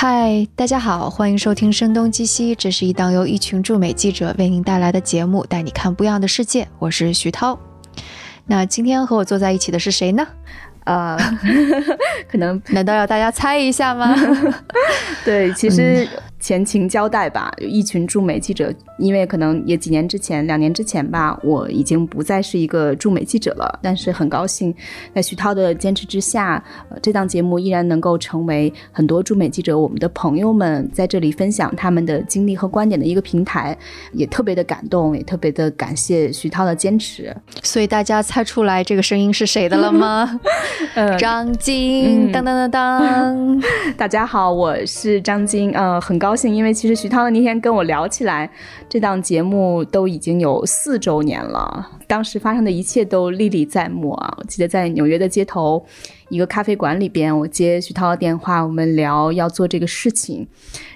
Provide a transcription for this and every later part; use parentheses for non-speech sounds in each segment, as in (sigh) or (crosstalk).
嗨，大家好，欢迎收听《声东击西》，这是一档由一群驻美记者为您带来的节目，带你看不一样的世界。我是徐涛。那今天和我坐在一起的是谁呢？呃，(laughs) 可能难道要大家猜一下吗？(laughs) 对，其实。前情交代吧，有一群驻美记者，因为可能也几年之前，两年之前吧，我已经不再是一个驻美记者了。但是很高兴，在徐涛的坚持之下，呃，这档节目依然能够成为很多驻美记者我们的朋友们在这里分享他们的经历和观点的一个平台，也特别的感动，也特别的感谢徐涛的坚持。所以大家猜出来这个声音是谁的了吗？张晶，当当当当，(laughs) 大家好，我是张晶，呃，很高。高兴，因为其实徐涛那天跟我聊起来，这档节目都已经有四周年了。当时发生的一切都历历在目啊！我记得在纽约的街头，一个咖啡馆里边，我接徐涛的电话，我们聊要做这个事情，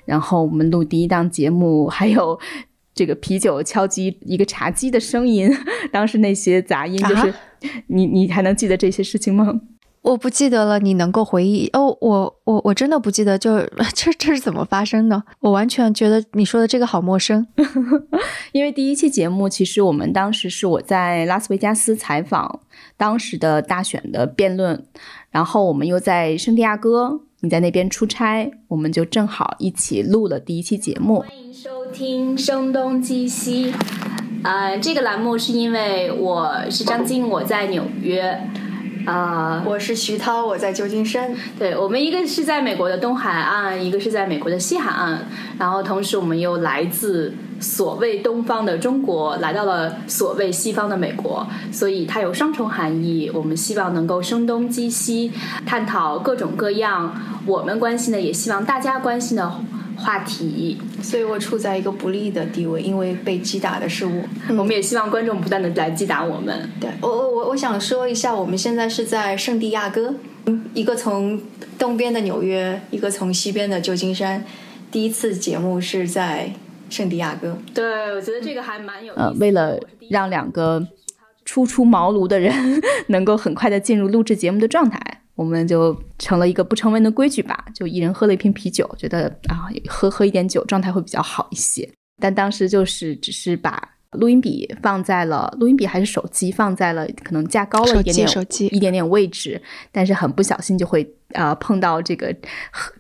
然后我们录第一档节目，还有这个啤酒敲击一个茶几的声音，(laughs) 当时那些杂音，就是你你还能记得这些事情吗？我不记得了，你能够回忆哦？我我我真的不记得，就这这是怎么发生的？我完全觉得你说的这个好陌生。(laughs) 因为第一期节目，其实我们当时是我在拉斯维加斯采访当时的大选的辩论，然后我们又在圣地亚哥，你在那边出差，我们就正好一起录了第一期节目。欢迎收听《声东击西》，呃，这个栏目是因为我是张晶，我在纽约。啊，我是徐涛，我在旧金山。对我们一个是在美国的东海岸，一个是在美国的西海岸，然后同时我们又来自所谓东方的中国，来到了所谓西方的美国，所以它有双重含义。我们希望能够声东击西，探讨各种各样我们关心的，也希望大家关心的。话题，所以我处在一个不利的地位，因为被击打的是我。(laughs) 我们也希望观众不断的来击打我们。对我，我，我，我想说一下，我们现在是在圣地亚哥，一个从东边的纽约，一个从西边的旧金山。第一次节目是在圣地亚哥。对，我觉得这个还蛮有。呃，为了让两个初出茅庐的人 (laughs) 能够很快的进入录制节目的状态。我们就成了一个不成文的规矩吧，就一人喝了一瓶啤酒，觉得啊，喝喝一点酒，状态会比较好一些。但当时就是只是把录音笔放在了录音笔还是手机放在了可能架高了一点点手机一点点位置，但是很不小心就会。呃，碰到这个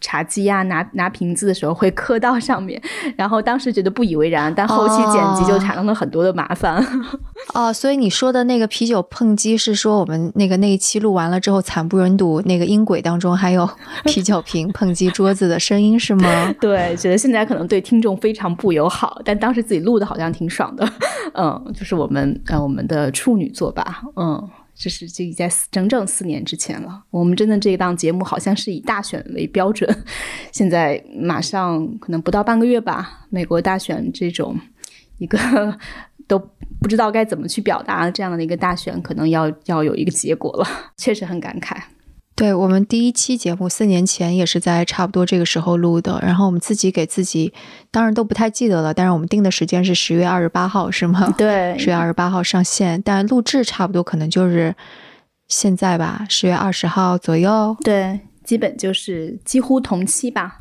茶几呀，拿拿瓶子的时候会磕到上面，然后当时觉得不以为然，但后期剪辑就产生了很多的麻烦。哦，哦所以你说的那个啤酒碰击是说我们那个那一期录完了之后惨不忍睹，那个音轨当中还有 (laughs) 啤酒瓶碰击桌子的声音是吗？(laughs) 对，觉得现在可能对听众非常不友好，但当时自己录的好像挺爽的。(laughs) 嗯，就是我们呃我们的处女作吧，嗯。这是这在整整四年之前了。我们真的这一档节目好像是以大选为标准，现在马上可能不到半个月吧，美国大选这种一个都不知道该怎么去表达这样的一个大选，可能要要有一个结果了，(laughs) 确实很感慨。对我们第一期节目四年前也是在差不多这个时候录的，然后我们自己给自己，当然都不太记得了，但是我们定的时间是十月二十八号，是吗？(laughs) 对，十月二十八号上线，但录制差不多可能就是现在吧，十月二十号左右。对，基本就是几乎同期吧，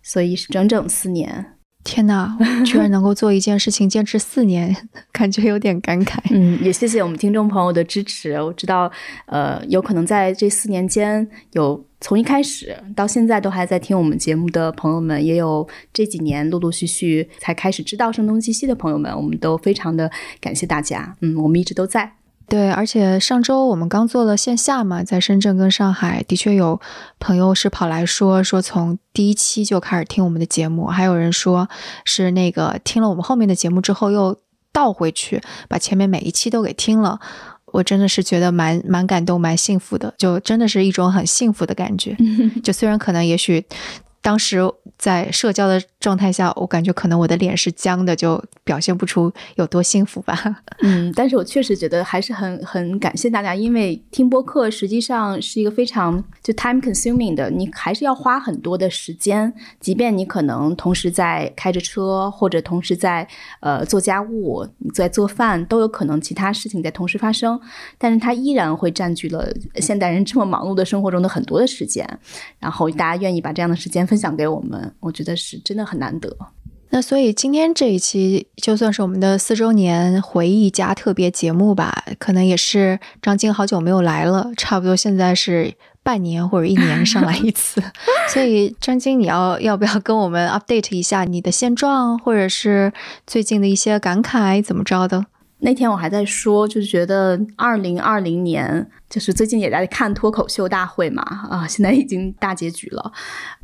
所以是整整四年。天哪，居然能够做一件事情坚持四年，(laughs) 感觉有点感慨。嗯，也谢谢我们听众朋友的支持。我知道，呃，有可能在这四年间，有从一开始到现在都还在听我们节目的朋友们，也有这几年陆陆续续才开始知道声东击西的朋友们，我们都非常的感谢大家。嗯，我们一直都在。对，而且上周我们刚做了线下嘛，在深圳跟上海，的确有朋友是跑来说说从第一期就开始听我们的节目，还有人说是那个听了我们后面的节目之后又倒回去把前面每一期都给听了，我真的是觉得蛮蛮感动、蛮幸福的，就真的是一种很幸福的感觉。(laughs) 就虽然可能也许。当时在社交的状态下，我感觉可能我的脸是僵的，就表现不出有多幸福吧。(laughs) 嗯，但是我确实觉得还是很很感谢大家，因为听播客实际上是一个非常就 time consuming 的，你还是要花很多的时间，即便你可能同时在开着车，或者同时在呃做家务、在做饭，都有可能其他事情在同时发生，但是它依然会占据了现代人这么忙碌的生活中的很多的时间。然后大家愿意把这样的时间分。分享给我们，我觉得是真的很难得。那所以今天这一期就算是我们的四周年回忆加特别节目吧，可能也是张晶好久没有来了，差不多现在是半年或者一年上来一次。(laughs) 所以张晶，你要要不要跟我们 update 一下你的现状，或者是最近的一些感慨怎么着的？那天我还在说，就是觉得二零二零年，就是最近也在看脱口秀大会嘛，啊，现在已经大结局了。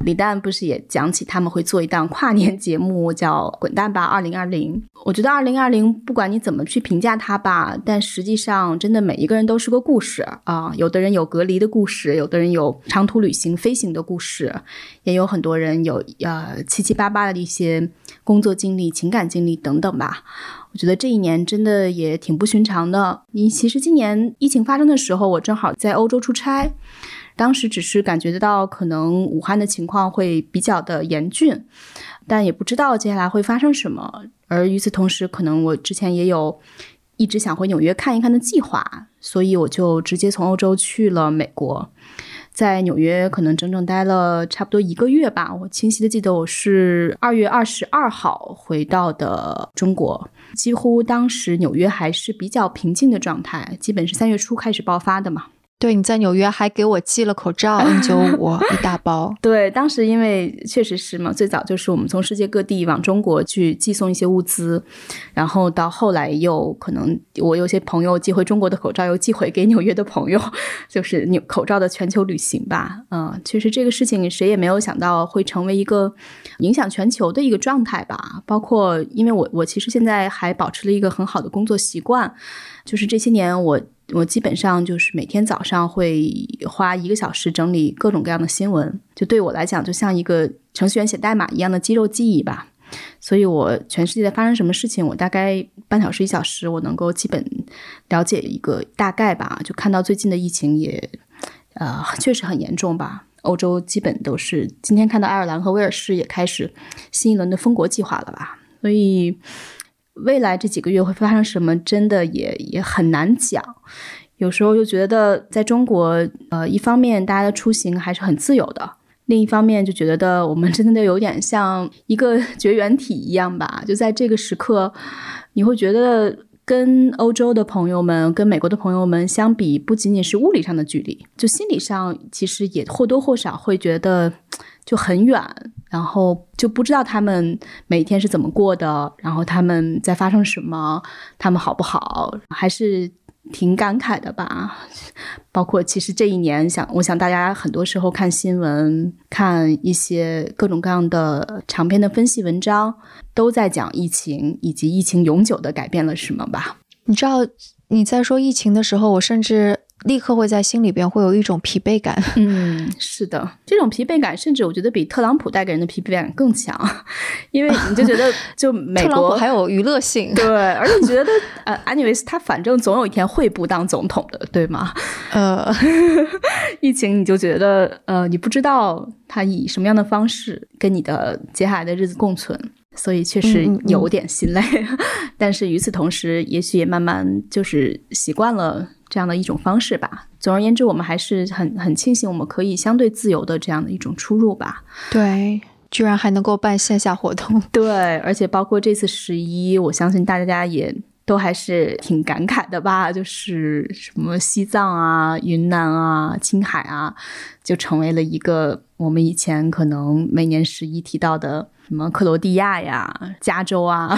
李诞不是也讲起他们会做一档跨年节目，叫《滚蛋吧二零二零》。我觉得二零二零不管你怎么去评价它吧，但实际上真的每一个人都是个故事啊。有的人有隔离的故事，有的人有长途旅行飞行的故事，也有很多人有呃七七八八的一些工作经历、情感经历等等吧。我觉得这一年真的也挺不寻常的。你其实今年疫情发生的时候，我正好在欧洲出差，当时只是感觉得到可能武汉的情况会比较的严峻，但也不知道接下来会发生什么。而与此同时，可能我之前也有一直想回纽约看一看的计划，所以我就直接从欧洲去了美国。在纽约可能整整待了差不多一个月吧。我清晰的记得我是二月二十二号回到的中国，几乎当时纽约还是比较平静的状态，基本是三月初开始爆发的嘛。对，你在纽约还给我寄了口罩 N 九五一大包。对，当时因为确实是嘛，最早就是我们从世界各地往中国去寄送一些物资，然后到后来又可能我有些朋友寄回中国的口罩又寄回给纽约的朋友，(laughs) 就是纽口罩的全球旅行吧。嗯，其实这个事情谁也没有想到会成为一个影响全球的一个状态吧。包括因为我我其实现在还保持了一个很好的工作习惯，就是这些年我。我基本上就是每天早上会花一个小时整理各种各样的新闻，就对我来讲，就像一个程序员写代码一样的肌肉记忆吧。所以，我全世界在发生什么事情，我大概半小时一小时，我能够基本了解一个大概吧。就看到最近的疫情也，呃，确实很严重吧。欧洲基本都是今天看到爱尔兰和威尔士也开始新一轮的封国计划了吧。所以。未来这几个月会发生什么，真的也也很难讲。有时候又觉得，在中国，呃，一方面大家的出行还是很自由的，另一方面就觉得我们真的有点像一个绝缘体一样吧。就在这个时刻，你会觉得跟欧洲的朋友们、跟美国的朋友们相比，不仅仅是物理上的距离，就心理上其实也或多或少会觉得。就很远，然后就不知道他们每天是怎么过的，然后他们在发生什么，他们好不好，还是挺感慨的吧。(laughs) 包括其实这一年，想我想大家很多时候看新闻，看一些各种各样的长篇的分析文章，都在讲疫情以及疫情永久的改变了什么吧。你知道你在说疫情的时候，我甚至。立刻会在心里边会有一种疲惫感。嗯，是的，这种疲惫感甚至我觉得比特朗普带给人的疲惫感更强，(laughs) 因为你就觉得 (laughs) 就美国还有娱乐性，对，而且你觉得呃，anyways，他反正总有一天会不当总统的，对吗？呃，(laughs) 疫情你就觉得呃，你不知道他以什么样的方式跟你的接下来的日子共存，所以确实有点心累。但是与此同时，也许也慢慢就是习惯了。这样的一种方式吧。总而言之，我们还是很很庆幸我们可以相对自由的这样的一种出入吧。对，居然还能够办线下活动。(laughs) 对，而且包括这次十一，我相信大家也都还是挺感慨的吧。就是什么西藏啊、云南啊、青海啊，就成为了一个我们以前可能每年十一提到的。什么克罗地亚呀、加州啊，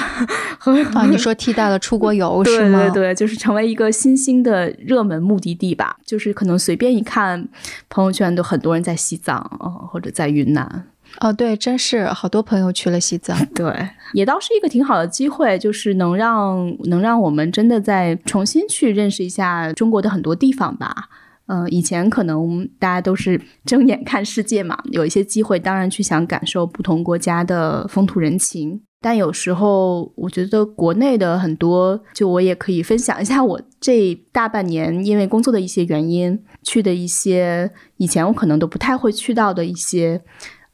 啊，你说替代了出国游是吗？对对对，就是成为一个新兴的热门目的地吧。就是可能随便一看朋友圈，都很多人在西藏哦，或者在云南。哦，对，真是好多朋友去了西藏。对，也倒是一个挺好的机会，就是能让能让我们真的再重新去认识一下中国的很多地方吧。嗯，以前可能大家都是睁眼看世界嘛，有一些机会，当然去想感受不同国家的风土人情。但有时候，我觉得国内的很多，就我也可以分享一下我这大半年因为工作的一些原因去的一些以前我可能都不太会去到的一些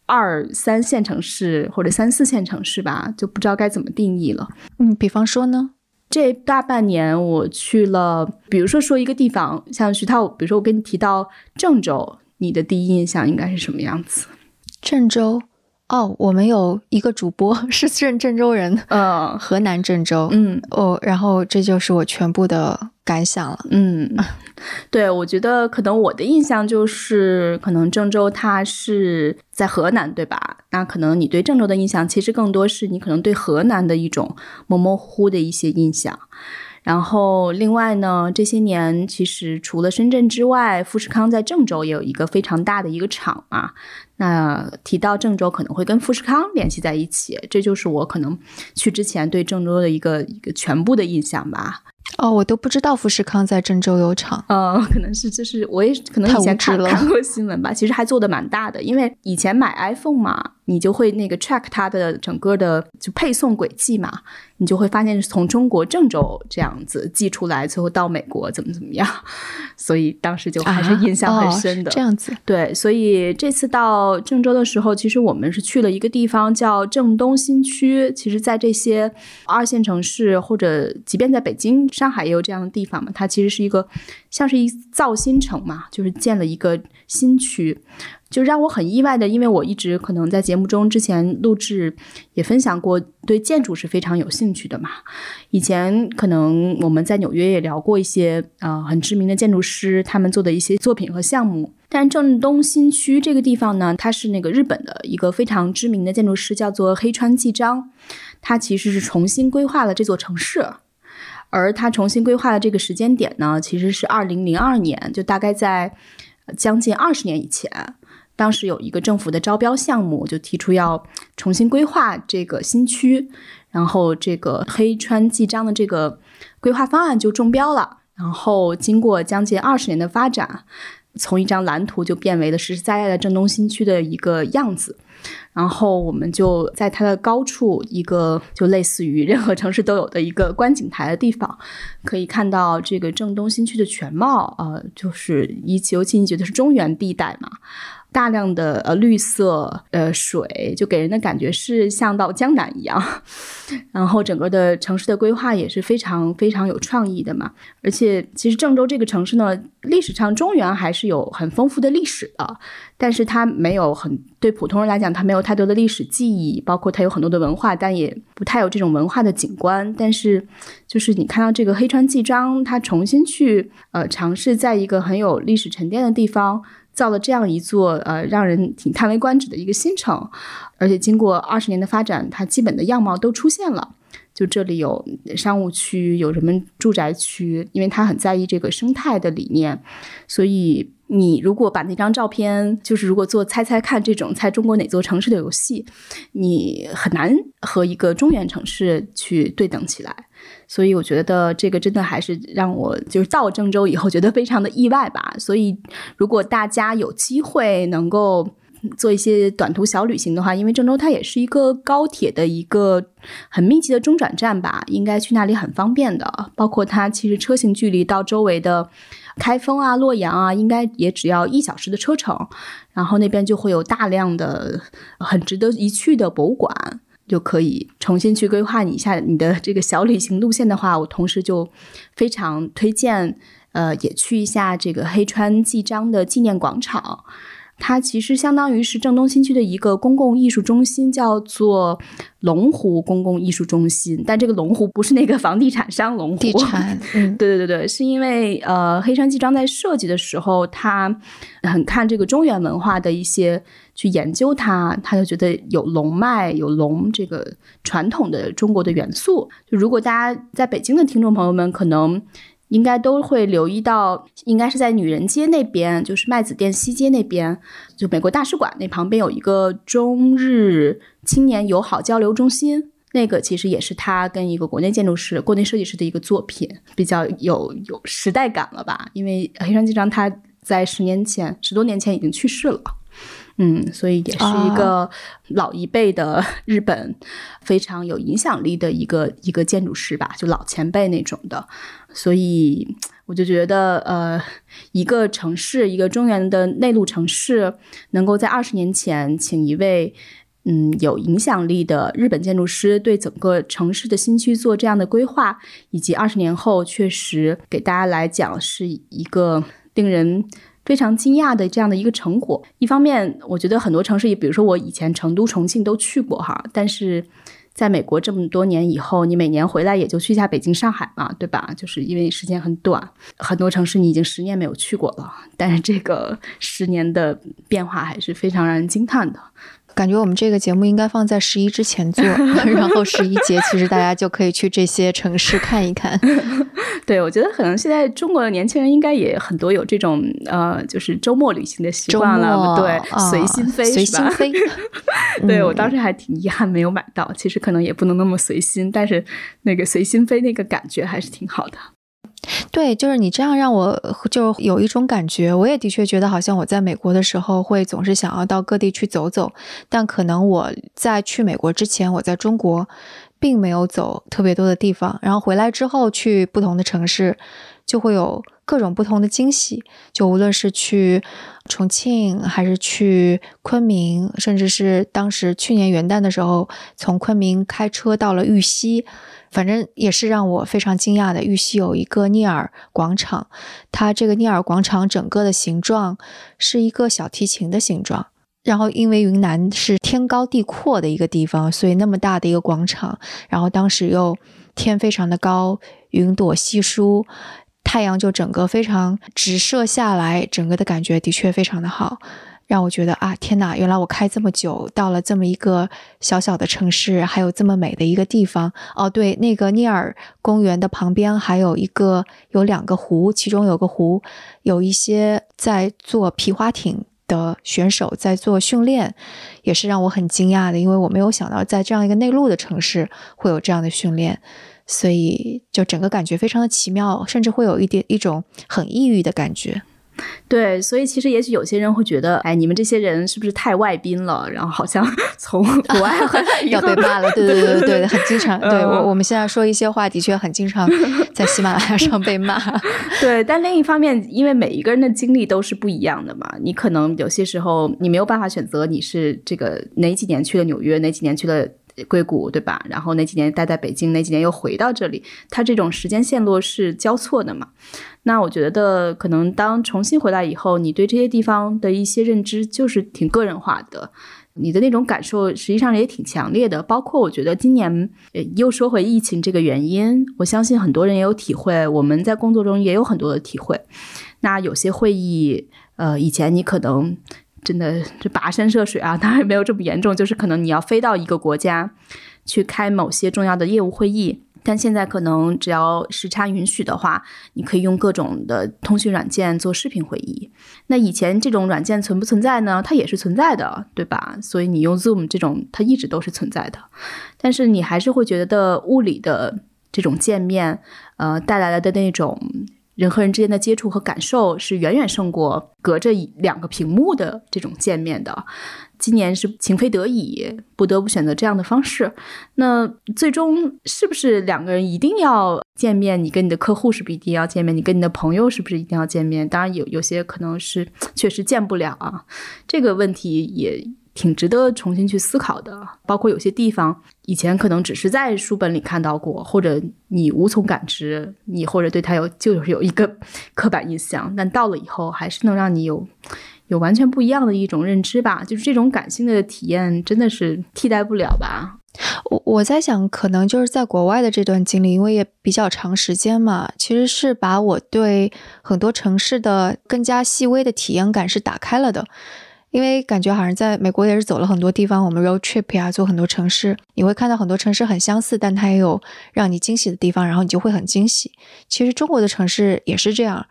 二三线城市或者三四线城市吧，就不知道该怎么定义了。嗯，比方说呢？这大半年我去了，比如说说一个地方，像徐涛，比如说我跟你提到郑州，你的第一印象应该是什么样子？郑州，哦，我们有一个主播 (laughs) 是郑郑州人，嗯河南郑州。嗯哦，然后这就是我全部的感想了。嗯，对，我觉得可能我的印象就是，可能郑州它是在河南，对吧？那可能你对郑州的印象，其实更多是你可能对河南的一种模模糊糊的一些印象。然后，另外呢，这些年其实除了深圳之外，富士康在郑州也有一个非常大的一个厂嘛。那提到郑州，可能会跟富士康联系在一起，这就是我可能去之前对郑州的一个一个全部的印象吧。哦，我都不知道富士康在郑州有厂。呃，可能是就是我也可能以前看看过新闻吧，其实还做的蛮大的，因为以前买 iPhone 嘛，你就会那个 track 它的整个的就配送轨迹嘛，你就会发现是从中国郑州这样子寄出来，最后到美国怎么怎么样，所以当时就还是印象很深的。啊哦、这样子，对，所以这次到郑州的时候，其实我们是去了一个地方叫郑东新区。其实，在这些二线城市，或者即便在北京、上海也有这样的地方嘛，它其实是一个像是一造新城嘛，就是建了一个新区。就让我很意外的，因为我一直可能在节目中之前录制也分享过，对建筑是非常有兴趣的嘛。以前可能我们在纽约也聊过一些呃很知名的建筑师他们做的一些作品和项目。但郑东新区这个地方呢，它是那个日本的一个非常知名的建筑师，叫做黑川纪章，他其实是重新规划了这座城市。而他重新规划的这个时间点呢，其实是二零零二年，就大概在将近二十年以前。当时有一个政府的招标项目，就提出要重新规划这个新区，然后这个黑川纪章的这个规划方案就中标了。然后经过将近二十年的发展，从一张蓝图就变为了实实在在的郑东新区的一个样子。然后我们就在它的高处，一个就类似于任何城市都有的一个观景台的地方，可以看到这个郑东新区的全貌。呃，就是一尤其你觉得是中原地带嘛。大量的呃绿色呃水，就给人的感觉是像到江南一样。(laughs) 然后整个的城市的规划也是非常非常有创意的嘛。而且其实郑州这个城市呢，历史上中原还是有很丰富的历史的，但是它没有很对普通人来讲，它没有太多的历史记忆，包括它有很多的文化，但也不太有这种文化的景观。但是就是你看到这个黑川纪章，它重新去呃尝试在一个很有历史沉淀的地方。造了这样一座呃让人挺叹为观止的一个新城，而且经过二十年的发展，它基本的样貌都出现了。就这里有商务区，有人们住宅区，因为他很在意这个生态的理念，所以你如果把那张照片，就是如果做猜猜看这种猜中国哪座城市的游戏，你很难和一个中原城市去对等起来。所以我觉得这个真的还是让我就是到郑州以后觉得非常的意外吧。所以如果大家有机会能够做一些短途小旅行的话，因为郑州它也是一个高铁的一个很密集的中转站吧，应该去那里很方便的。包括它其实车行距离到周围的开封啊、洛阳啊，应该也只要一小时的车程。然后那边就会有大量的很值得一去的博物馆。就可以重新去规划你一下你的这个小旅行路线的话，我同时就非常推荐，呃，也去一下这个黑川纪章的纪念广场。它其实相当于是郑东新区的一个公共艺术中心，叫做龙湖公共艺术中心。但这个龙湖不是那个房地产商龙湖，地产，嗯，(laughs) 对对对对，是因为呃，黑山纪章在设计的时候，他很看这个中原文化的一些去研究它，他就觉得有龙脉、有龙这个传统的中国的元素。就如果大家在北京的听众朋友们可能。应该都会留意到，应该是在女人街那边，就是麦子店西街那边，就美国大使馆那旁边有一个中日青年友好交流中心。那个其实也是他跟一个国内建筑师、国内设计师的一个作品，比较有有时代感了吧？因为黑川纪章他在十年前、十多年前已经去世了。嗯，所以也是一个老一辈的 (laughs) 日本非常有影响力的一个一个建筑师吧，就老前辈那种的。所以我就觉得，呃，一个城市，一个中原的内陆城市，能够在二十年前请一位嗯有影响力的日本建筑师对整个城市的新区做这样的规划，以及二十年后确实给大家来讲是一个令人。非常惊讶的这样的一个成果。一方面，我觉得很多城市，比如说我以前成都、重庆都去过哈，但是。在美国这么多年以后，你每年回来也就去一下北京、上海嘛，对吧？就是因为时间很短，很多城市你已经十年没有去过了，但是这个十年的变化还是非常让人惊叹的。感觉我们这个节目应该放在十一之前做，(laughs) 然后十一节其实大家就可以去这些城市看一看。(laughs) 对，我觉得可能现在中国的年轻人应该也很多有这种呃，就是周末旅行的习惯了。对，随心飞，随心飞。(laughs) 对我当时还挺遗憾没有买到，其实可能也不能那么随心，但是那个随心飞那个感觉还是挺好的。对，就是你这样让我就有一种感觉，我也的确觉得好像我在美国的时候会总是想要到各地去走走，但可能我在去美国之前，我在中国并没有走特别多的地方，然后回来之后去不同的城市，就会有各种不同的惊喜，就无论是去重庆，还是去昆明，甚至是当时去年元旦的时候从昆明开车到了玉溪。反正也是让我非常惊讶的。玉溪有一个聂耳广场，它这个聂耳广场整个的形状是一个小提琴的形状。然后因为云南是天高地阔的一个地方，所以那么大的一个广场，然后当时又天非常的高，云朵稀疏，太阳就整个非常直射下来，整个的感觉的确非常的好。让我觉得啊，天哪！原来我开这么久，到了这么一个小小的城市，还有这么美的一个地方。哦，对，那个聂耳公园的旁边还有一个，有两个湖，其中有个湖有一些在做皮划艇的选手在做训练，也是让我很惊讶的，因为我没有想到在这样一个内陆的城市会有这样的训练，所以就整个感觉非常的奇妙，甚至会有一点一种很抑郁的感觉。对，所以其实也许有些人会觉得，哎，你们这些人是不是太外宾了？然后好像 (laughs) 从国外要被骂了。对对对对对，很经常。对我我们现在说一些话，的确很经常 (laughs) 在喜马拉雅上被骂。(laughs) 对，但另一方面，因为每一个人的经历都是不一样的嘛，你可能有些时候你没有办法选择你是这个哪几年去了纽约，哪几年去了。硅谷对吧？然后哪几年待在北京，哪几年又回到这里，它这种时间线路是交错的嘛？那我觉得可能当重新回来以后，你对这些地方的一些认知就是挺个人化的，你的那种感受实际上也挺强烈的。包括我觉得今年又说回疫情这个原因，我相信很多人也有体会，我们在工作中也有很多的体会。那有些会议，呃，以前你可能。真的这跋山涉水啊，当然没有这么严重，就是可能你要飞到一个国家去开某些重要的业务会议，但现在可能只要时差允许的话，你可以用各种的通讯软件做视频会议。那以前这种软件存不存在呢？它也是存在的，对吧？所以你用 Zoom 这种，它一直都是存在的，但是你还是会觉得物理的这种见面，呃，带来的那种。人和人之间的接触和感受是远远胜过隔着两个屏幕的这种见面的。今年是情非得已，不得不选择这样的方式。那最终是不是两个人一定要见面？你跟你的客户是不是一定要见面？你跟你的朋友是不是一定要见面？当然有有些可能是 (tsk) 确实见不了啊。这个问题也。挺值得重新去思考的，包括有些地方以前可能只是在书本里看到过，或者你无从感知，你或者对他有就是有一个刻板印象，但到了以后还是能让你有有完全不一样的一种认知吧。就是这种感性的体验真的是替代不了吧。我我在想，可能就是在国外的这段经历，因为也比较长时间嘛，其实是把我对很多城市的更加细微的体验感是打开了的。因为感觉好像在美国也是走了很多地方，我们 road trip 呀，做很多城市，你会看到很多城市很相似，但它也有让你惊喜的地方，然后你就会很惊喜。其实中国的城市也是这样。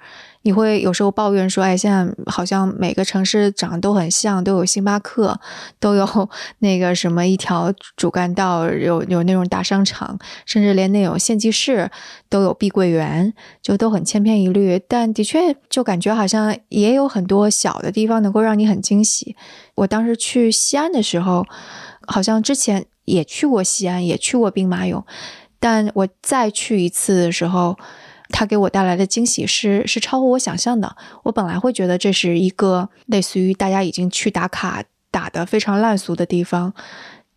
你会有时候抱怨说：“哎，现在好像每个城市长得都很像，都有星巴克，都有 (laughs) 那个什么一条主干道，有有那种大商场，甚至连那种县级市都有碧桂园，就都很千篇一律。但的确，就感觉好像也有很多小的地方能够让你很惊喜。我当时去西安的时候，好像之前也去过西安，也去过兵马俑，但我再去一次的时候。”它给我带来的惊喜是是超乎我想象的。我本来会觉得这是一个类似于大家已经去打卡打的非常烂俗的地方，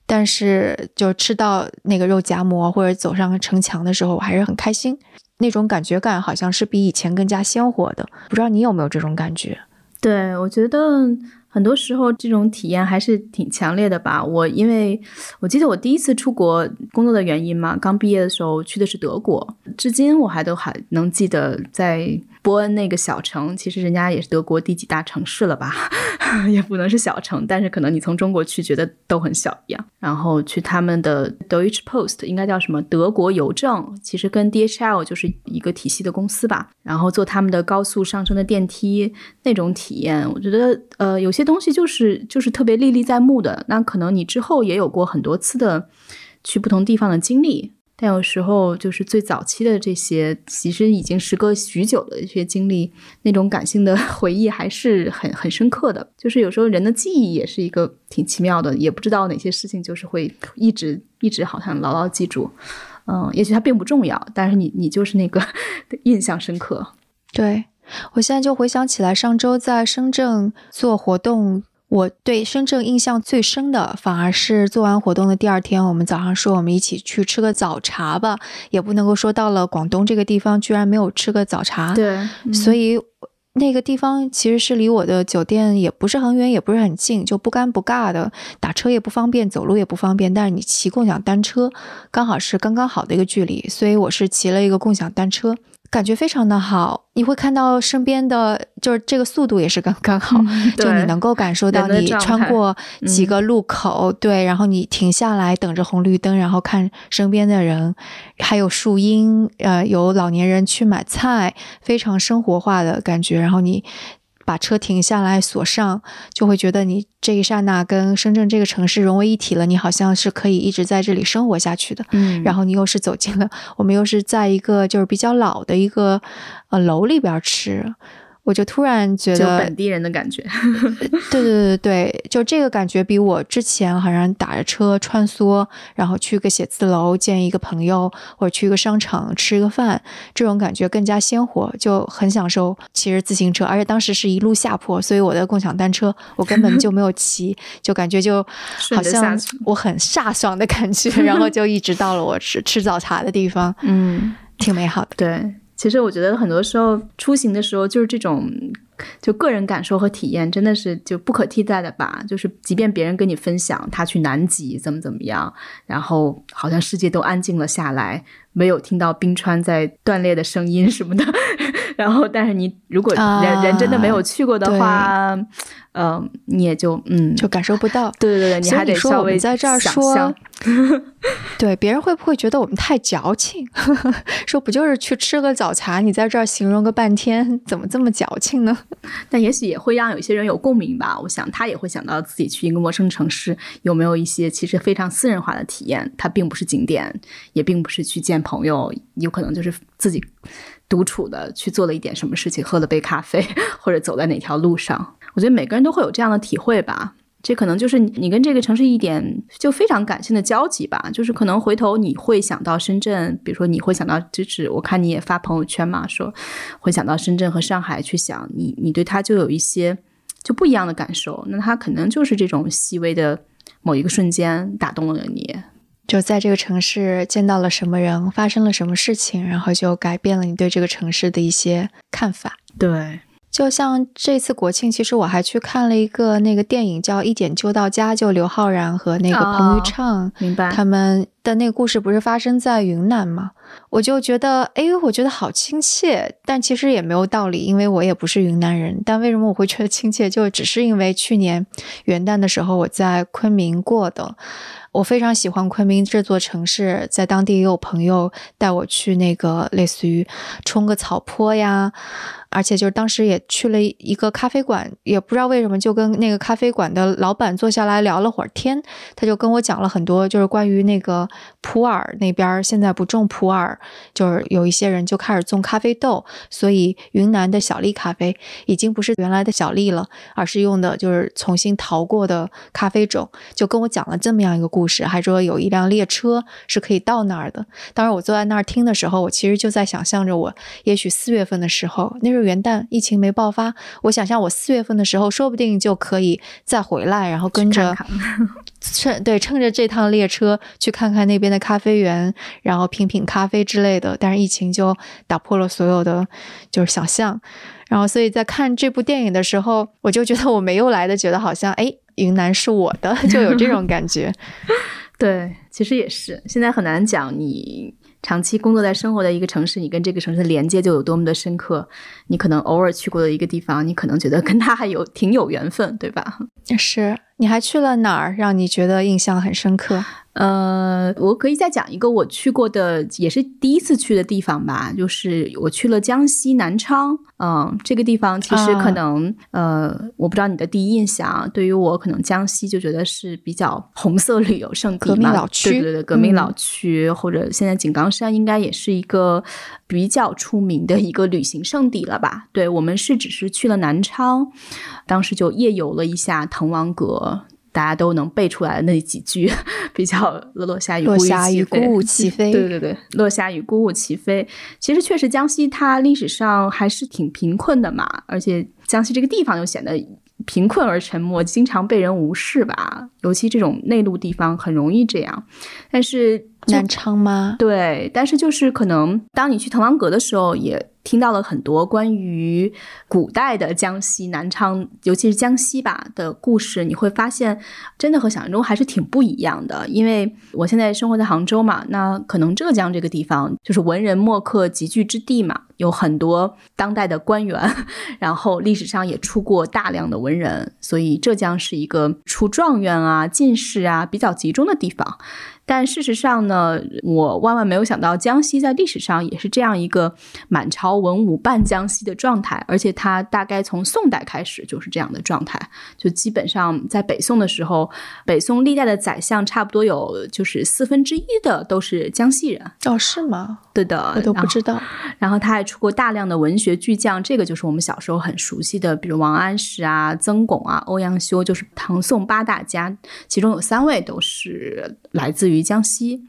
但是就吃到那个肉夹馍或者走上城墙的时候，我还是很开心。那种感觉感好像是比以前更加鲜活的。不知道你有没有这种感觉？对，我觉得很多时候这种体验还是挺强烈的吧。我因为我记得我第一次出国工作的原因嘛，刚毕业的时候去的是德国，至今我还都还能记得在。波恩那个小城，其实人家也是德国第几大城市了吧？(laughs) 也不能是小城，但是可能你从中国去觉得都很小一样。然后去他们的 Deutsche Post，应该叫什么德国邮政，其实跟 DHL 就是一个体系的公司吧。然后坐他们的高速上升的电梯，那种体验，我觉得呃有些东西就是就是特别历历在目的。那可能你之后也有过很多次的去不同地方的经历。但有时候，就是最早期的这些，其实已经时隔许久的一些经历，那种感性的 (laughs) 回忆还是很很深刻的。就是有时候人的记忆也是一个挺奇妙的，也不知道哪些事情就是会一直一直好像牢牢记住。嗯，也许它并不重要，但是你你就是那个 (laughs) 印象深刻。对我现在就回想起来，上周在深圳做活动。我对深圳印象最深的，反而是做完活动的第二天，我们早上说我们一起去吃个早茶吧，也不能够说到了广东这个地方居然没有吃个早茶。对，所以那个地方其实是离我的酒店也不是很远，也不是很近，就不尴不尬的，打车也不方便，走路也不方便，但是你骑共享单车刚好是刚刚好的一个距离，所以我是骑了一个共享单车。感觉非常的好，你会看到身边的，就是这个速度也是刚刚好，(laughs) 就你能够感受到你穿过几个路口，对，然后你停下来等着红绿灯，然后看身边的人，还有树荫，呃，有老年人去买菜，非常生活化的感觉，然后你。把车停下来锁上，就会觉得你这一刹那跟深圳这个城市融为一体了。你好像是可以一直在这里生活下去的。嗯，然后你又是走进了，我们又是在一个就是比较老的一个呃楼里边吃。我就突然觉得本地人的感觉，(laughs) 对对对对对，就这个感觉比我之前好像打着车穿梭，然后去个写字楼见一个朋友，或者去一个商场吃个饭，这种感觉更加鲜活，就很享受骑着自行车，而且当时是一路下坡，所以我的共享单车我根本就没有骑，就感觉就好像我很飒爽的感觉，然后就一直到了我吃吃早茶的地方，嗯，挺美好的，对。其实我觉得很多时候出行的时候，就是这种就个人感受和体验，真的是就不可替代的吧。就是即便别人跟你分享他去南极怎么怎么样，然后好像世界都安静了下来，没有听到冰川在断裂的声音什么的。(laughs) 然后，但是你如果人人真的没有去过的话。嗯，你也就嗯，就感受不到。对对对，你还得稍微在这儿说，对别人会不会觉得我们太矫情？(laughs) 说不就是去吃个早茶，你在这儿形容个半天，怎么这么矫情呢？(laughs) 但也许也会让有些人有共鸣吧。我想他也会想到自己去一个陌生城市，有没有一些其实非常私人化的体验？它并不是景点，也并不是去见朋友，有可能就是自己独处的去做了一点什么事情，喝了杯咖啡，(laughs) 或者走在哪条路上。我觉得每个人都会有这样的体会吧，这可能就是你跟这个城市一点就非常感性的交集吧。就是可能回头你会想到深圳，比如说你会想到，就是我看你也发朋友圈嘛，说会想到深圳和上海去想你，你对它就有一些就不一样的感受。那它可能就是这种细微的某一个瞬间打动了你，就在这个城市见到了什么人，发生了什么事情，然后就改变了你对这个城市的一些看法。对。就像这次国庆，其实我还去看了一个那个电影，叫《一点就到家》，就刘昊然和那个彭昱畅，明白他们的那个故事不是发生在云南吗？我就觉得，哎，我觉得好亲切，但其实也没有道理，因为我也不是云南人。但为什么我会觉得亲切？就只是因为去年元旦的时候我在昆明过的，我非常喜欢昆明这座城市，在当地也有朋友带我去那个类似于冲个草坡呀。而且就是当时也去了一个咖啡馆，也不知道为什么就跟那个咖啡馆的老板坐下来聊了会儿天，他就跟我讲了很多，就是关于那个普洱那边现在不种普洱，就是有一些人就开始种咖啡豆，所以云南的小粒咖啡已经不是原来的小粒了，而是用的就是重新淘过的咖啡种，就跟我讲了这么样一个故事，还说有一辆列车是可以到那儿的。当时我坐在那儿听的时候，我其实就在想象着我也许四月份的时候，那时候。元旦疫情没爆发，我想象我四月份的时候，说不定就可以再回来，然后跟着 (laughs) 趁对趁着这趟列车去看看那边的咖啡园，然后品品咖啡之类的。但是疫情就打破了所有的就是想象。然后所以在看这部电影的时候，我就觉得我没有来的，觉得好像哎，云南是我的，(laughs) 就有这种感觉。(laughs) 对，其实也是，现在很难讲你。长期工作在生活的一个城市，你跟这个城市的连接就有多么的深刻。你可能偶尔去过的一个地方，你可能觉得跟他还有挺有缘分，对吧？是，你还去了哪儿，让你觉得印象很深刻？呃，我可以再讲一个我去过的，也是第一次去的地方吧，就是我去了江西南昌。嗯，这个地方其实可能，呃，我不知道你的第一印象。对于我，可能江西就觉得是比较红色旅游胜地革命老区，对对对，革命老区，或者现在井冈山应该也是一个比较出名的一个旅行胜地了吧？对我们是只是去了南昌，当时就夜游了一下滕王阁。大家都能背出来的那几句，(laughs) 比较落下雨，(laughs) 落下雨，孤鹜齐飞。对对对，落霞与，孤鹜齐飞。其实确实，江西它历史上还是挺贫困的嘛，而且江西这个地方又显得贫困而沉默，经常被人无视吧。尤其这种内陆地方很容易这样。但是南昌吗？对，但是就是可能当你去滕王阁的时候，也。听到了很多关于古代的江西南昌，尤其是江西吧的故事，你会发现真的和想象中还是挺不一样的。因为我现在生活在杭州嘛，那可能浙江这个地方就是文人墨客集聚之地嘛，有很多当代的官员，然后历史上也出过大量的文人，所以浙江是一个出状元啊、进士啊比较集中的地方。但事实上呢，我万万没有想到，江西在历史上也是这样一个满朝文武半江西的状态，而且它大概从宋代开始就是这样的状态，就基本上在北宋的时候，北宋历代的宰相差不多有就是四分之一的都是江西人。哦，是吗？对的，我都不知道。然后他还出过大量的文学巨匠，这个就是我们小时候很熟悉的，比如王安石啊、曾巩啊、欧阳修，就是唐宋八大家，其中有三位都是来自于。江西，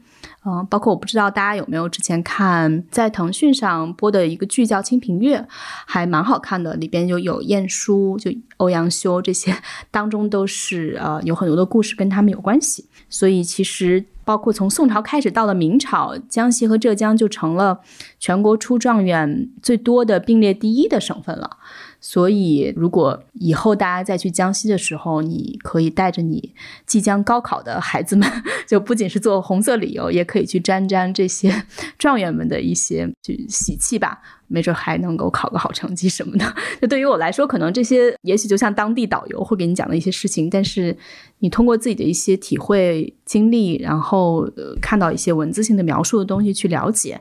嗯，包括我不知道大家有没有之前看在腾讯上播的一个剧叫《清平乐》，还蛮好看的，里边就有晏殊、就欧阳修这些，当中都是呃有很多的故事跟他们有关系。所以其实包括从宋朝开始到了明朝，江西和浙江就成了全国出状元最多的并列第一的省份了。所以，如果以后大家再去江西的时候，你可以带着你即将高考的孩子们，就不仅是做红色旅游，也可以去沾沾这些状元们的一些去喜气吧，没准还能够考个好成绩什么的。就对于我来说，可能这些也许就像当地导游会给你讲的一些事情，但是你通过自己的一些体会经历，然后呃看到一些文字性的描述的东西去了解。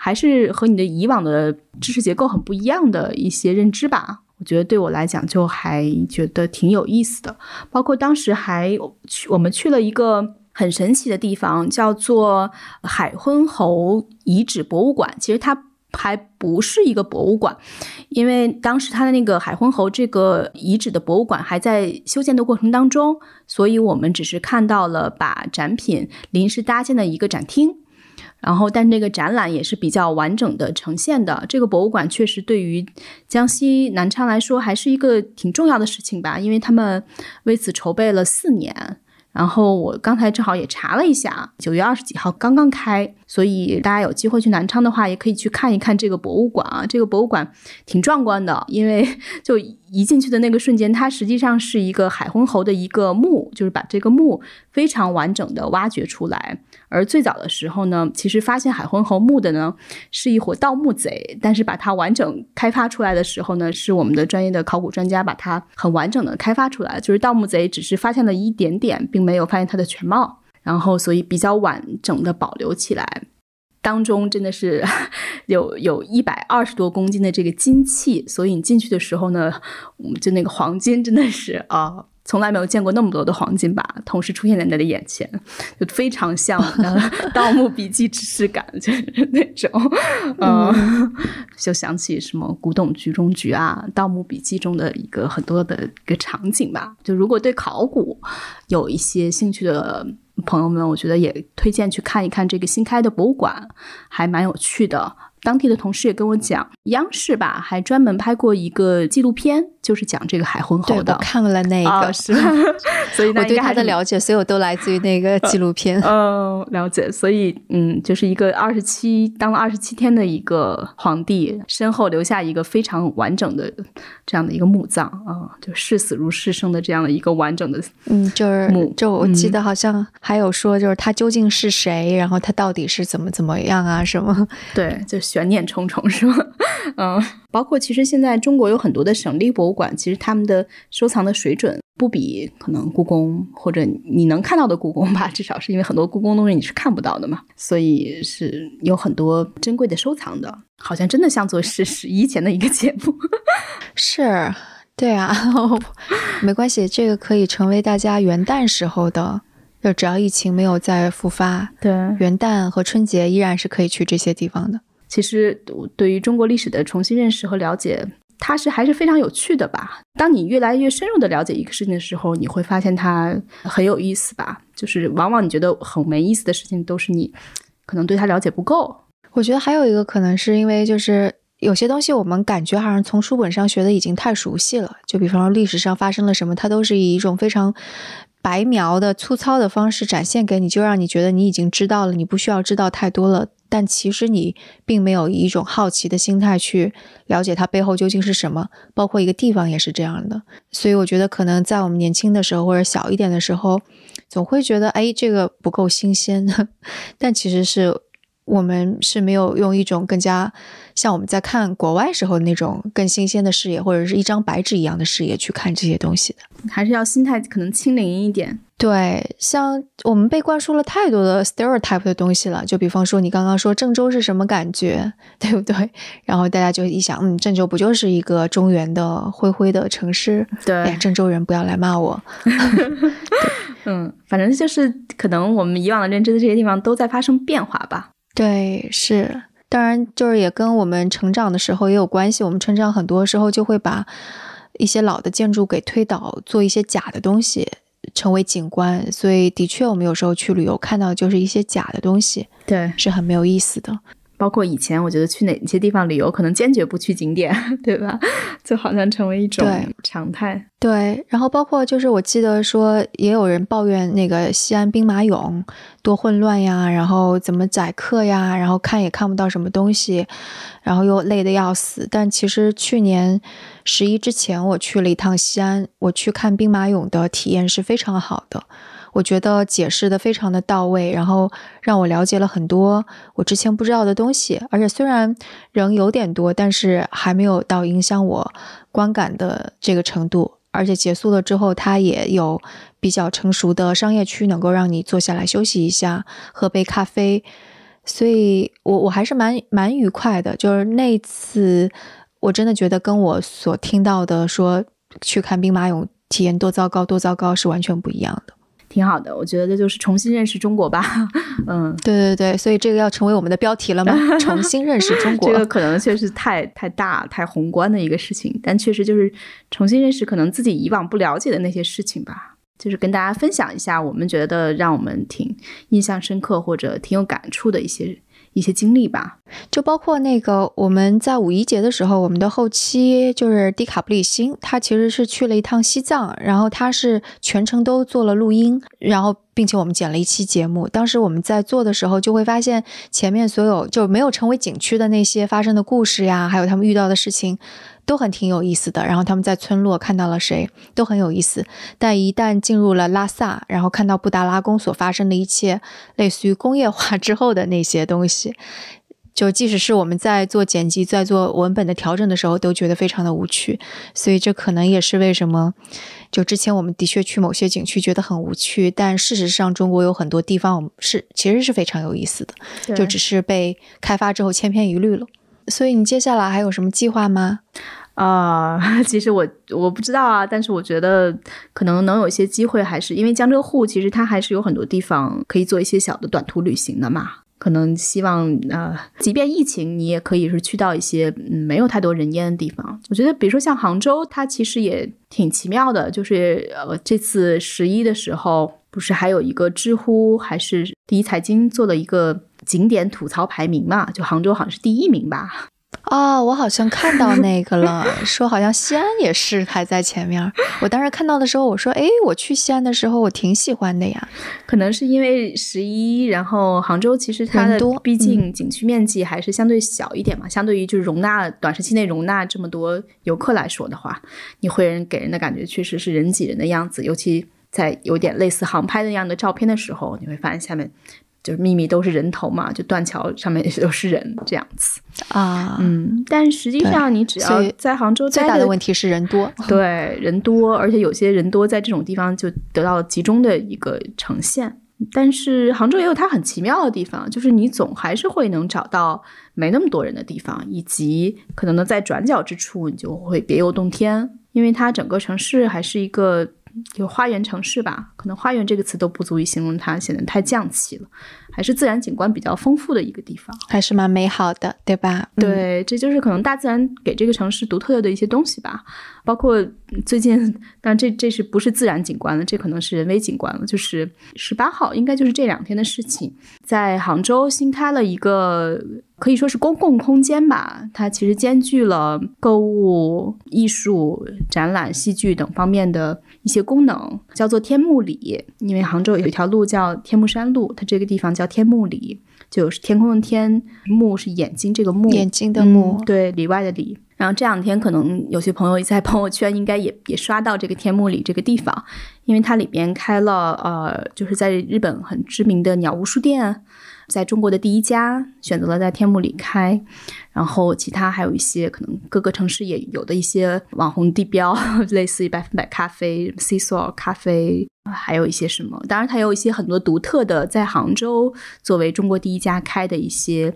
还是和你的以往的知识结构很不一样的一些认知吧，我觉得对我来讲就还觉得挺有意思的。包括当时还去我们去了一个很神奇的地方，叫做海昏侯遗址博物馆。其实它还不是一个博物馆，因为当时它的那个海昏侯这个遗址的博物馆还在修建的过程当中，所以我们只是看到了把展品临时搭建的一个展厅。然后，但这个展览也是比较完整的呈现的。这个博物馆确实对于江西南昌来说还是一个挺重要的事情吧，因为他们为此筹备了四年。然后我刚才正好也查了一下，九月二十几号刚刚开，所以大家有机会去南昌的话，也可以去看一看这个博物馆啊。这个博物馆挺壮观的，因为 (laughs) 就一进去的那个瞬间，它实际上是一个海昏侯的一个墓，就是把这个墓非常完整的挖掘出来。而最早的时候呢，其实发现海昏侯墓的呢是一伙盗墓贼，但是把它完整开发出来的时候呢，是我们的专业的考古专家把它很完整的开发出来，就是盗墓贼只是发现了一点点，并没有发现它的全貌，然后所以比较完整的保留起来，当中真的是 (laughs) 有有一百二十多公斤的这个金器，所以你进去的时候呢，就那个黄金真的是啊。从来没有见过那么多的黄金吧，同时出现在你的眼前，就非常像《(laughs) 盗墓笔记》之视感，就是那种，嗯，(laughs) 就想起什么《古董局中局》啊，《盗墓笔记》中的一个很多的一个场景吧。就如果对考古有一些兴趣的朋友们，我觉得也推荐去看一看这个新开的博物馆，还蛮有趣的。当地的同事也跟我讲，央视吧还专门拍过一个纪录片。就是讲这个海昏侯的。我看了那个，是，(laughs) 所以我对他的了解，所有都来自于那个纪录片。嗯，了解。所以，嗯，就是一个二十七当了二十七天的一个皇帝，身后留下一个非常完整的这样的一个墓葬啊，就视死如是生的这样的一个完整的，嗯，就是墓就我记得好像还有说，就是他究竟是谁，然后他到底是怎么怎么样啊？什么？对，就悬念重重，是吗？嗯，包括其实现在中国有很多的省立博物馆，其实他们的收藏的水准不比可能故宫或者你能看到的故宫吧，至少是因为很多故宫东西你是看不到的嘛，所以是有很多珍贵的收藏的，好像真的像做是十一前的一个节目，(laughs) 是，对啊，(laughs) 没关系，这个可以成为大家元旦时候的，就只要疫情没有再复发，对，元旦和春节依然是可以去这些地方的。其实，对于中国历史的重新认识和了解，它是还是非常有趣的吧。当你越来越深入的了解一个事情的时候，你会发现它很有意思吧。就是往往你觉得很没意思的事情，都是你可能对它了解不够。我觉得还有一个可能是因为，就是有些东西我们感觉好像从书本上学的已经太熟悉了。就比方说历史上发生了什么，它都是以一种非常白描的、粗糙的方式展现给你，就让你觉得你已经知道了，你不需要知道太多了。但其实你并没有以一种好奇的心态去了解它背后究竟是什么，包括一个地方也是这样的。所以我觉得可能在我们年轻的时候或者小一点的时候，总会觉得哎这个不够新鲜，(laughs) 但其实是。我们是没有用一种更加像我们在看国外时候那种更新鲜的视野，或者是一张白纸一样的视野去看这些东西的，还是要心态可能清零一点。对，像我们被灌输了太多的 stereotype 的东西了，就比方说你刚刚说郑州是什么感觉，(laughs) 对不对？然后大家就一想，嗯，郑州不就是一个中原的灰灰的城市？对，郑州人不要来骂我。(laughs) 嗯，反正就是可能我们以往的认知的这些地方都在发生变化吧。对，是，当然就是也跟我们成长的时候也有关系。我们成长很多时候就会把一些老的建筑给推倒，做一些假的东西，成为景观。所以，的确，我们有时候去旅游看到就是一些假的东西，对，是很没有意思的。包括以前，我觉得去哪些地方旅游，可能坚决不去景点，(laughs) 对吧？就好像成为一种常态。对，然后包括就是我记得说，也有人抱怨那个西安兵马俑多混乱呀，然后怎么宰客呀，然后看也看不到什么东西，然后又累得要死。但其实去年十一之前，我去了一趟西安，我去看兵马俑的体验是非常好的。我觉得解释的非常的到位，然后让我了解了很多我之前不知道的东西。而且虽然人有点多，但是还没有到影响我观感的这个程度。而且结束了之后，它也有比较成熟的商业区，能够让你坐下来休息一下，喝杯咖啡。所以我我还是蛮蛮愉快的。就是那次，我真的觉得跟我所听到的说去看兵马俑体验多糟糕多糟糕是完全不一样的。挺好的，我觉得这就是重新认识中国吧。(laughs) 嗯，对对对，所以这个要成为我们的标题了吗？(laughs) 重新认识中国，这个可能确实太太大、太宏观的一个事情，但确实就是重新认识可能自己以往不了解的那些事情吧。就是跟大家分享一下，我们觉得让我们挺印象深刻或者挺有感触的一些。一些经历吧，就包括那个我们在五一节的时候，我们的后期就是迪卡布里星，他其实是去了一趟西藏，然后他是全程都做了录音，然后并且我们剪了一期节目。当时我们在做的时候，就会发现前面所有就没有成为景区的那些发生的故事呀，还有他们遇到的事情。都很挺有意思的，然后他们在村落看到了谁都很有意思，但一旦进入了拉萨，然后看到布达拉宫所发生的一切，类似于工业化之后的那些东西，就即使是我们在做剪辑、在做文本的调整的时候，都觉得非常的无趣。所以这可能也是为什么，就之前我们的确去某些景区觉得很无趣，但事实上中国有很多地方是其实是非常有意思的，就只是被开发之后千篇一律了。所以你接下来还有什么计划吗？啊，(laughs) 其实我我不知道啊，但是我觉得可能能有一些机会，还是因为江浙沪其实它还是有很多地方可以做一些小的短途旅行的嘛。可能希望呃，即便疫情，你也可以是去到一些嗯没有太多人烟的地方。我觉得，比如说像杭州，它其实也挺奇妙的，就是呃这次十一的时候，不是还有一个知乎还是第一财经做了一个景点吐槽排名嘛？就杭州好像是第一名吧。哦，我好像看到那个了，(laughs) 说好像西安也是还在前面。我当时看到的时候，我说，哎，我去西安的时候，我挺喜欢的呀。可能是因为十一，然后杭州其实它的毕竟景区面积还是相对小一点嘛，相对于就是容纳短时期内容纳这么多游客来说的话，你会人给人的感觉确实是人挤人的样子，尤其在有点类似航拍那样的照片的时候，你会发现下面。就是秘密都是人头嘛，就断桥上面也都是人这样子啊，嗯，但实际上你只要在杭州，最大的问题是人多，(laughs) 对，人多，而且有些人多在这种地方就得到了集中的一个呈现。但是杭州也有它很奇妙的地方，就是你总还是会能找到没那么多人的地方，以及可能呢在转角之处你就会别有洞天，因为它整个城市还是一个。有花园城市吧，可能“花园”这个词都不足以形容它，显得太降气了。还是自然景观比较丰富的一个地方，还是蛮美好的，对吧？对，这就是可能大自然给这个城市独特的一些东西吧。包括最近，但这这是不是自然景观了？这可能是人为景观了。就是十八号，应该就是这两天的事情，在杭州新开了一个可以说是公共空间吧。它其实兼具了购物、艺术、展览、戏剧等方面的一些功能，叫做天目里。因为杭州有一条路叫天目山路，它这个地方叫。天目里就是天空的天，目是眼睛这个目，眼睛的目，对里外的里。然后这两天可能有些朋友在朋友圈应该也也刷到这个天目里这个地方，因为它里边开了呃，就是在日本很知名的鸟屋书店。在中国的第一家选择了在天目里开，然后其他还有一些可能各个城市也有的一些网红地标，(laughs) 类似于百分百咖啡、C 索咖啡，还有一些什么。当然，它有一些很多独特的，在杭州作为中国第一家开的一些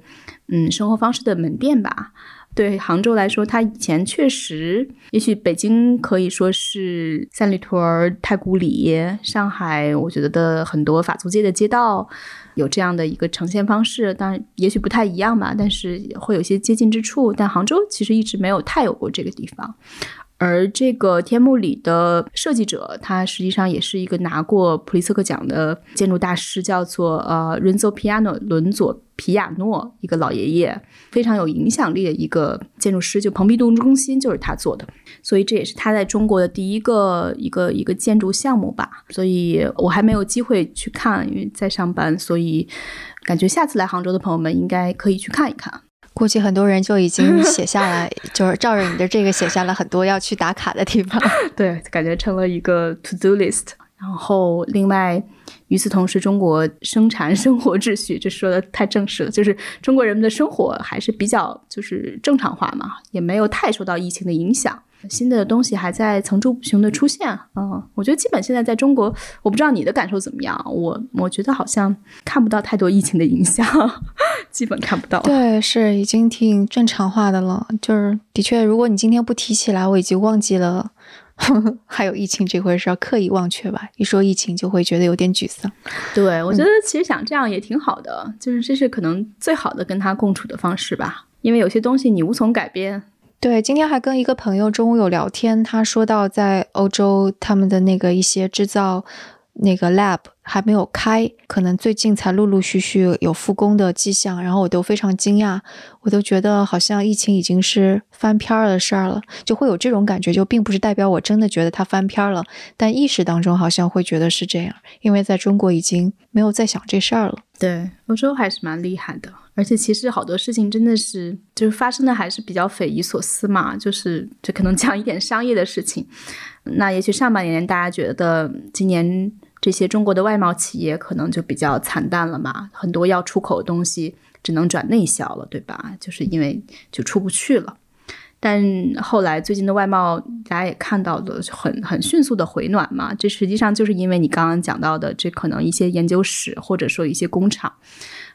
嗯生活方式的门店吧。对杭州来说，它以前确实，也许北京可以说是三里屯、太古里，上海我觉得很多法租界的街道。有这样的一个呈现方式，当然也许不太一样吧，但是会有些接近之处。但杭州其实一直没有太有过这个地方。而这个天幕里的设计者，他实际上也是一个拿过普利策克奖的建筑大师，叫做呃 Renzo Piano 伦佐皮亚诺，一个老爷爷，非常有影响力的一个建筑师。就蓬皮杜中心就是他做的，所以这也是他在中国的第一个一个一个建筑项目吧。所以我还没有机会去看，因为在上班，所以感觉下次来杭州的朋友们应该可以去看一看。估计很多人就已经 (laughs) 写下来，就是照着你的这个写下了很多要去打卡的地方。(laughs) 对，感觉成了一个 to do list。然后，另外，与此同时，中国生产 (laughs) 生活秩序，这说的太正式了，就是中国人们的生活还是比较就是正常化嘛，也没有太受到疫情的影响。新的东西还在层出不穷的出现，嗯，我觉得基本现在在中国，我不知道你的感受怎么样，我我觉得好像看不到太多疫情的影响，(laughs) 基本看不到。对，是已经挺正常化的了，就是的确，如果你今天不提起来，我已经忘记了 (laughs) 还有疫情这回事，儿刻意忘却吧。一说疫情，就会觉得有点沮丧。对，我觉得其实想这样也挺好的，就是这是可能最好的跟他共处的方式吧，因为有些东西你无从改变。对，今天还跟一个朋友中午有聊天，他说到在欧洲他们的那个一些制造那个 lab 还没有开，可能最近才陆陆续续有复工的迹象，然后我都非常惊讶，我都觉得好像疫情已经是翻篇儿的事儿了，就会有这种感觉，就并不是代表我真的觉得它翻篇儿了，但意识当中好像会觉得是这样，因为在中国已经没有在想这事儿了。对，欧洲还是蛮厉害的。而且其实好多事情真的是就是发生的还是比较匪夷所思嘛，就是就可能讲一点商业的事情。那也许上半年大家觉得今年这些中国的外贸企业可能就比较惨淡了嘛，很多要出口的东西只能转内销了，对吧？就是因为就出不去了。但后来最近的外贸大家也看到了很很迅速的回暖嘛，这实际上就是因为你刚刚讲到的，这可能一些研究室或者说一些工厂。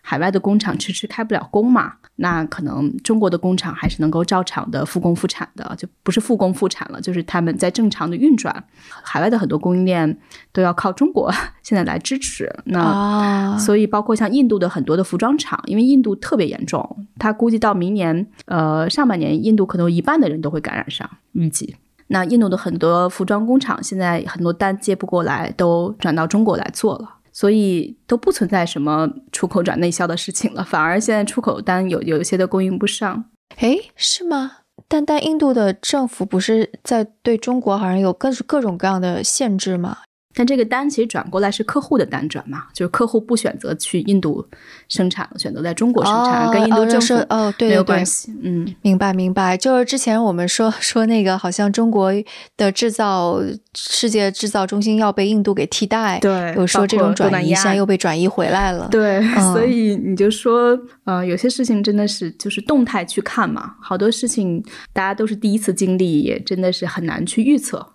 海外的工厂迟迟开不了工嘛，那可能中国的工厂还是能够照常的复工复产的，就不是复工复产了，就是他们在正常的运转。海外的很多供应链都要靠中国现在来支持。那所以包括像印度的很多的服装厂，因为印度特别严重，他估计到明年呃上半年，印度可能一半的人都会感染上，预计。那印度的很多服装工厂现在很多单接不过来，都转到中国来做了。所以都不存在什么出口转内销的事情了，反而现在出口单有有一些都供应不上。诶，是吗？但但印度的政府不是在对中国好像有各各种各样的限制吗？但这个单其实转过来是客户的单转嘛，就是客户不选择去印度生产，选择在中国生产，跟印度政府哦对没有关系。嗯，明白明白。就是之前我们说说那个，好像中国的制造世界制造中心要被印度给替代，对，有说这种转移现在又被转移回来了。对，所以你就说，呃，有些事情真的是就是动态去看嘛，好多事情大家都是第一次经历，也真的是很难去预测。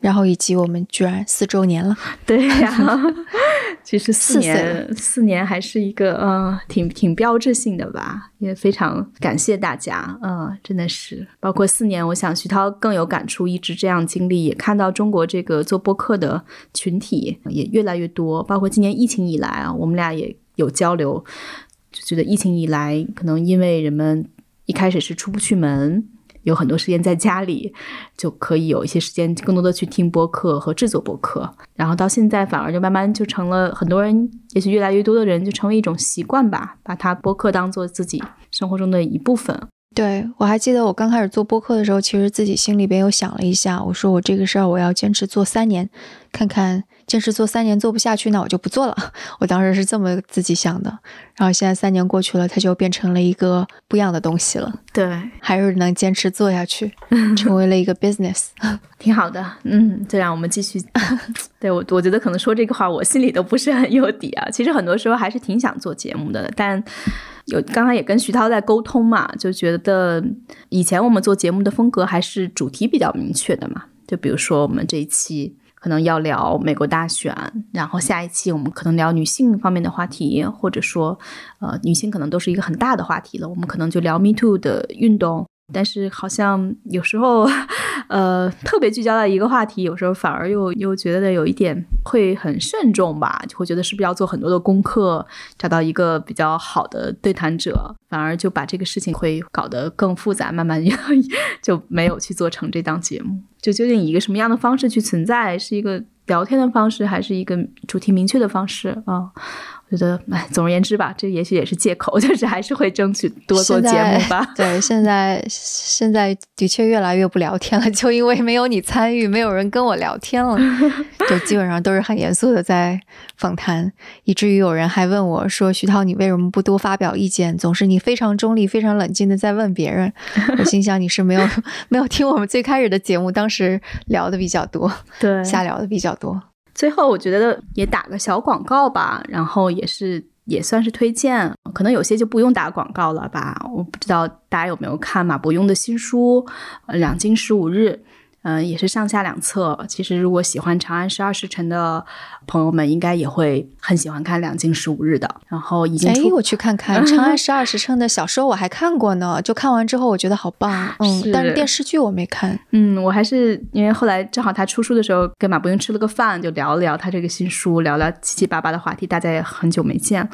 然后以及我们居然四周年了，(laughs) 对呀，(laughs) 其实四年四年还是一个呃挺挺标志性的吧，也非常感谢大家，嗯，真的是包括四年，我想徐涛更有感触，一直这样经历，也看到中国这个做播客的群体也越来越多，包括今年疫情以来啊，我们俩也有交流，就觉得疫情以来可能因为人们一开始是出不去门。有很多时间在家里，就可以有一些时间更多的去听播客和制作播客，然后到现在反而就慢慢就成了很多人，也许越来越多的人就成为一种习惯吧，把它播客当做自己生活中的一部分。对我还记得我刚开始做播客的时候，其实自己心里边又想了一下，我说我这个事儿我要坚持做三年，看看。坚持做三年做不下去，那我就不做了。(laughs) 我当时是这么自己想的。然后现在三年过去了，它就变成了一个不一样的东西了。对，还是能坚持做下去，(laughs) 成为了一个 business，(laughs) 挺好的。嗯，这样我们继续。对我，我觉得可能说这个话，我心里都不是很有底啊。其实很多时候还是挺想做节目的，但有刚才也跟徐涛在沟通嘛，就觉得以前我们做节目的风格还是主题比较明确的嘛。就比如说我们这一期。可能要聊美国大选，然后下一期我们可能聊女性方面的话题，或者说，呃，女性可能都是一个很大的话题了，我们可能就聊 Me Too 的运动。但是好像有时候，呃，特别聚焦到一个话题，有时候反而又又觉得有一点会很慎重吧，就会觉得是不是要做很多的功课，找到一个比较好的对谈者，反而就把这个事情会搞得更复杂，慢慢 (laughs) 就没有去做成这档节目。就究竟以一个什么样的方式去存在，是一个聊天的方式，还是一个主题明确的方式啊？觉得，哎，总而言之吧，这也许也是借口，(laughs) 就是还是会争取多做节目吧。(laughs) 对，现在现在的确越来越不聊天了，(laughs) 就因为没有你参与，没有人跟我聊天了，就基本上都是很严肃的在访谈，以至于有人还问我说：“徐涛，你为什么不多发表意见？总是你非常中立、非常冷静的在问别人。”我心想你是没有没有听我们最开始的节目，当时聊的比较多，对，瞎聊的比较多。最后，我觉得也打个小广告吧，然后也是也算是推荐，可能有些就不用打广告了吧。我不知道大家有没有看马伯庸的新书《两京十五日》。嗯，也是上下两册。其实，如果喜欢《长安十二时辰》的朋友们，应该也会很喜欢看《两京十五日》的。然后已经出，我去看看 (laughs)《长安十二时辰》的小说，我还看过呢。就看完之后，我觉得好棒。嗯，但是电视剧我没看。嗯，我还是因为后来正好他出书的时候，跟马伯庸吃了个饭，就聊了聊他这个新书，聊聊七七八八的话题，大家也很久没见。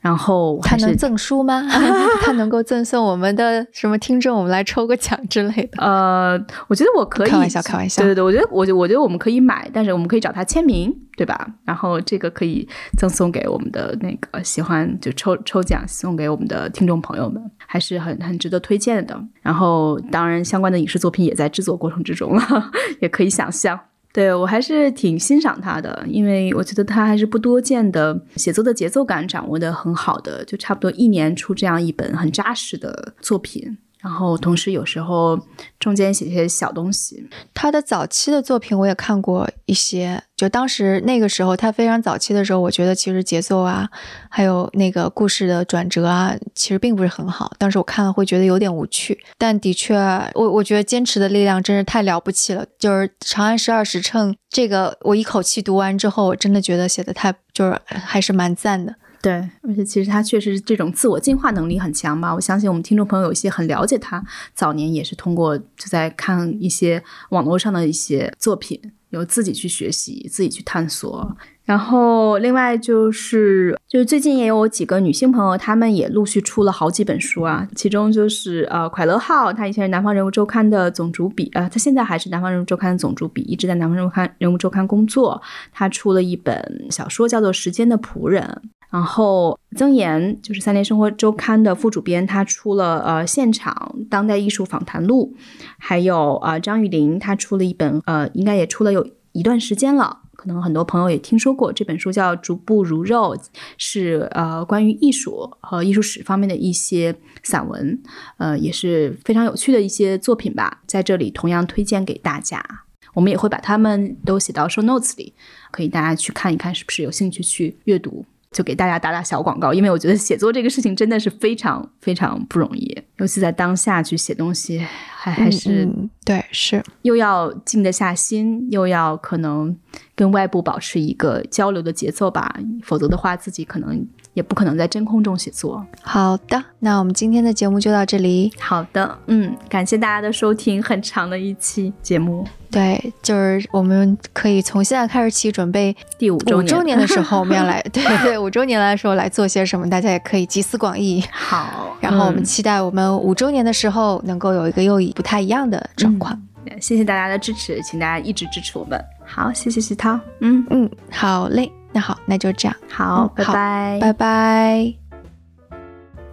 然后他能赠书吗？(laughs) 他能够赠送我们的什么听众，我们来抽个奖之类的？呃，我觉得我可以开玩笑，开玩笑。对对对，我觉得我我觉得我们可以买，但是我们可以找他签名，对吧？然后这个可以赠送给我们的那个喜欢就抽抽奖送给我们的听众朋友们，还是很很值得推荐的。然后当然相关的影视作品也在制作过程之中了，(laughs) 也可以想象。对我还是挺欣赏他的，因为我觉得他还是不多见的写作的节奏感掌握的很好的，就差不多一年出这样一本很扎实的作品。然后，同时有时候中间写些小东西。他的早期的作品我也看过一些，就当时那个时候他非常早期的时候，我觉得其实节奏啊，还有那个故事的转折啊，其实并不是很好。当时我看了会觉得有点无趣，但的确，我我觉得坚持的力量真是太了不起了。就是《长安十二时辰》这个，我一口气读完之后，我真的觉得写的太就是还是蛮赞的。对，而且其实他确实这种自我进化能力很强吧。我相信我们听众朋友有一些很了解他，早年也是通过就在看一些网络上的一些作品，有自己去学习，自己去探索。然后另外就是，就是最近也有几个女性朋友，她们也陆续出了好几本书啊。其中就是呃，快乐号，她以前是南方人物周刊的总主笔，呃，她现在还是南方人物周刊的总主笔，一直在南方人物刊人物周刊工作。她出了一本小说，叫做《时间的仆人》。然后曾岩就是三联生活周刊的副主编，他出了呃现场当代艺术访谈录，还有呃张玉林他出了一本呃应该也出了有一段时间了。可能很多朋友也听说过这本书，叫《逐步如肉》，是呃关于艺术和艺术史方面的一些散文，呃也是非常有趣的一些作品吧，在这里同样推荐给大家。我们也会把他们都写到 show notes 里，可以大家去看一看，是不是有兴趣去阅读。就给大家打打小广告，因为我觉得写作这个事情真的是非常非常不容易，尤其在当下去写东西，还还是对是又要静得下心，又要可能跟外部保持一个交流的节奏吧，否则的话自己可能也不可能在真空中写作。好的，那我们今天的节目就到这里。好的，嗯，感谢大家的收听，很长的一期节目。对，就是我们可以从现在开始起准备第五周五周年的时候，我们要来 (laughs) 对对五周年来的时候来做些什么，大家也可以集思广益。好，然后我们期待我们五周年的时候能够有一个又不太一样的状况。谢谢大家的支持，请大家一直支持我们。好，谢谢徐涛。嗯嗯，好嘞，那好，那就这样。好，拜拜，拜拜。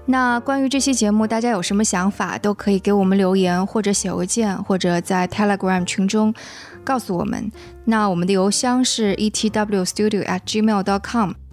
那关于这期节目，大家有什么想法，都可以给我们留言，或者写邮件，或者在 Telegram 群中告诉我们。那我们的邮箱是 etwstudio@gmail.com，